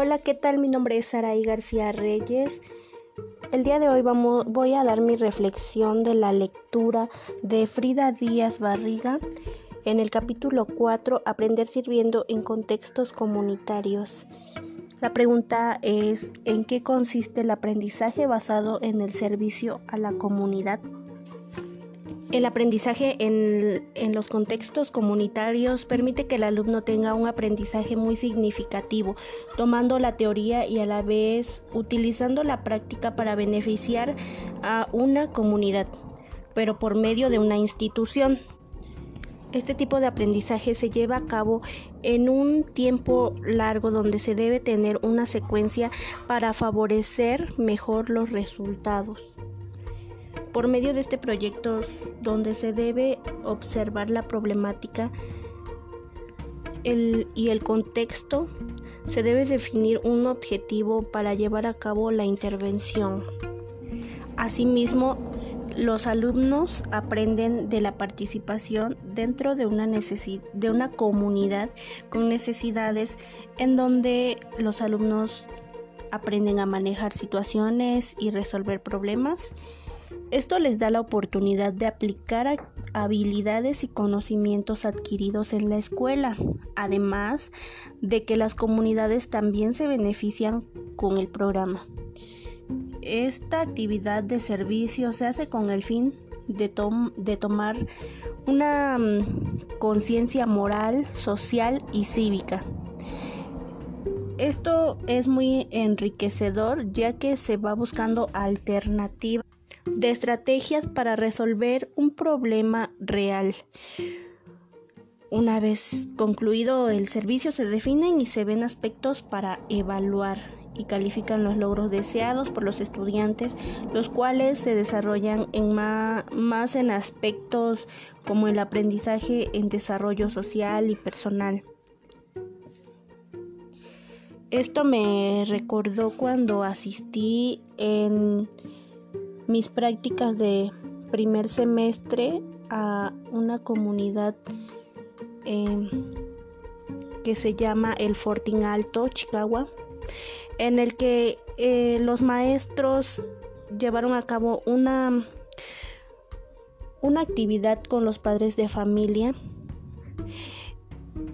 Hola, ¿qué tal? Mi nombre es Saraí García Reyes. El día de hoy voy a dar mi reflexión de la lectura de Frida Díaz Barriga en el capítulo 4, Aprender sirviendo en contextos comunitarios. La pregunta es, ¿en qué consiste el aprendizaje basado en el servicio a la comunidad? El aprendizaje en, los contextos comunitarios permite que el alumno tenga un aprendizaje muy significativo, tomando la teoría y a la vez utilizando la práctica para beneficiar a una comunidad, pero por medio de una institución. Este tipo de aprendizaje se lleva a cabo en un tiempo largo donde se debe tener una secuencia para favorecer mejor los resultados por medio de este proyecto donde se debe observar la problemática y el contexto, se debe definir un objetivo para llevar a cabo la intervención. Asimismo, los alumnos aprenden de la participación dentro de una, de una comunidad con necesidades en donde los alumnos aprenden a manejar situaciones y resolver problemas esto les da la oportunidad de aplicar habilidades y conocimientos adquiridos en la escuela, además de que las comunidades también se benefician con el programa. Esta actividad de servicio se hace con el fin de, de tomar una mm, conciencia moral, social y cívica. Esto es muy enriquecedor ya que se va buscando alternativas de estrategias para resolver un problema real. Una vez concluido el servicio se definen y se ven aspectos para evaluar y califican los logros deseados por los estudiantes, los cuales se desarrollan en más en aspectos como el aprendizaje en desarrollo social y personal. Esto me recordó cuando asistí en mis prácticas de primer semestre a una comunidad em, que se llama el Fortín Alto, Chicago, en el que eh, los maestros llevaron a cabo una, una actividad con los padres de familia.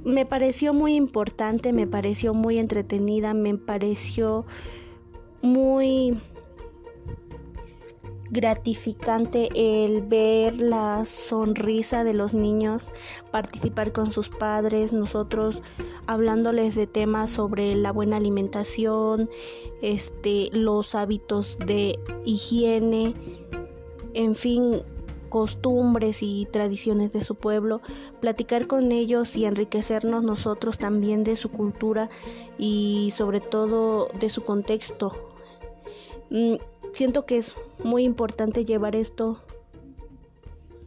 Me pareció muy importante, me pareció muy entretenida, me pareció muy gratificante el ver la sonrisa de los niños, participar con sus padres, nosotros hablándoles de temas sobre la buena alimentación, este, los hábitos de higiene, en fin, costumbres y tradiciones de su pueblo, platicar con ellos y enriquecernos nosotros también de su cultura y sobre todo de su contexto. Siento que es muy importante llevar esto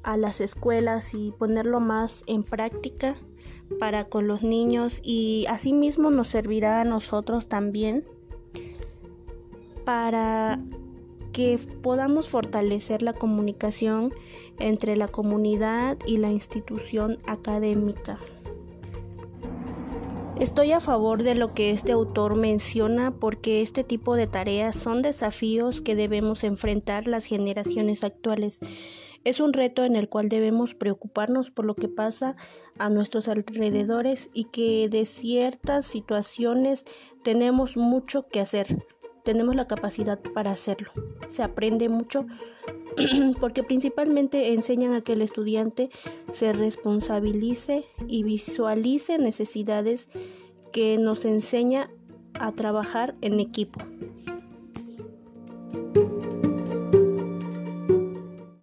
a las escuelas y ponerlo más en práctica para con los niños y asimismo nos servirá a nosotros también para que podamos fortalecer la comunicación entre la comunidad y la institución académica. Estoy a favor de lo que este autor menciona porque este tipo de tareas son desafíos que debemos enfrentar las generaciones actuales. Es un reto en el cual debemos preocuparnos por lo que pasa a nuestros alrededores y que de ciertas situaciones tenemos mucho que hacer. Tenemos la capacidad para hacerlo. Se aprende mucho porque principalmente enseñan a que el estudiante se responsabilice y visualice necesidades que nos enseña a trabajar en equipo.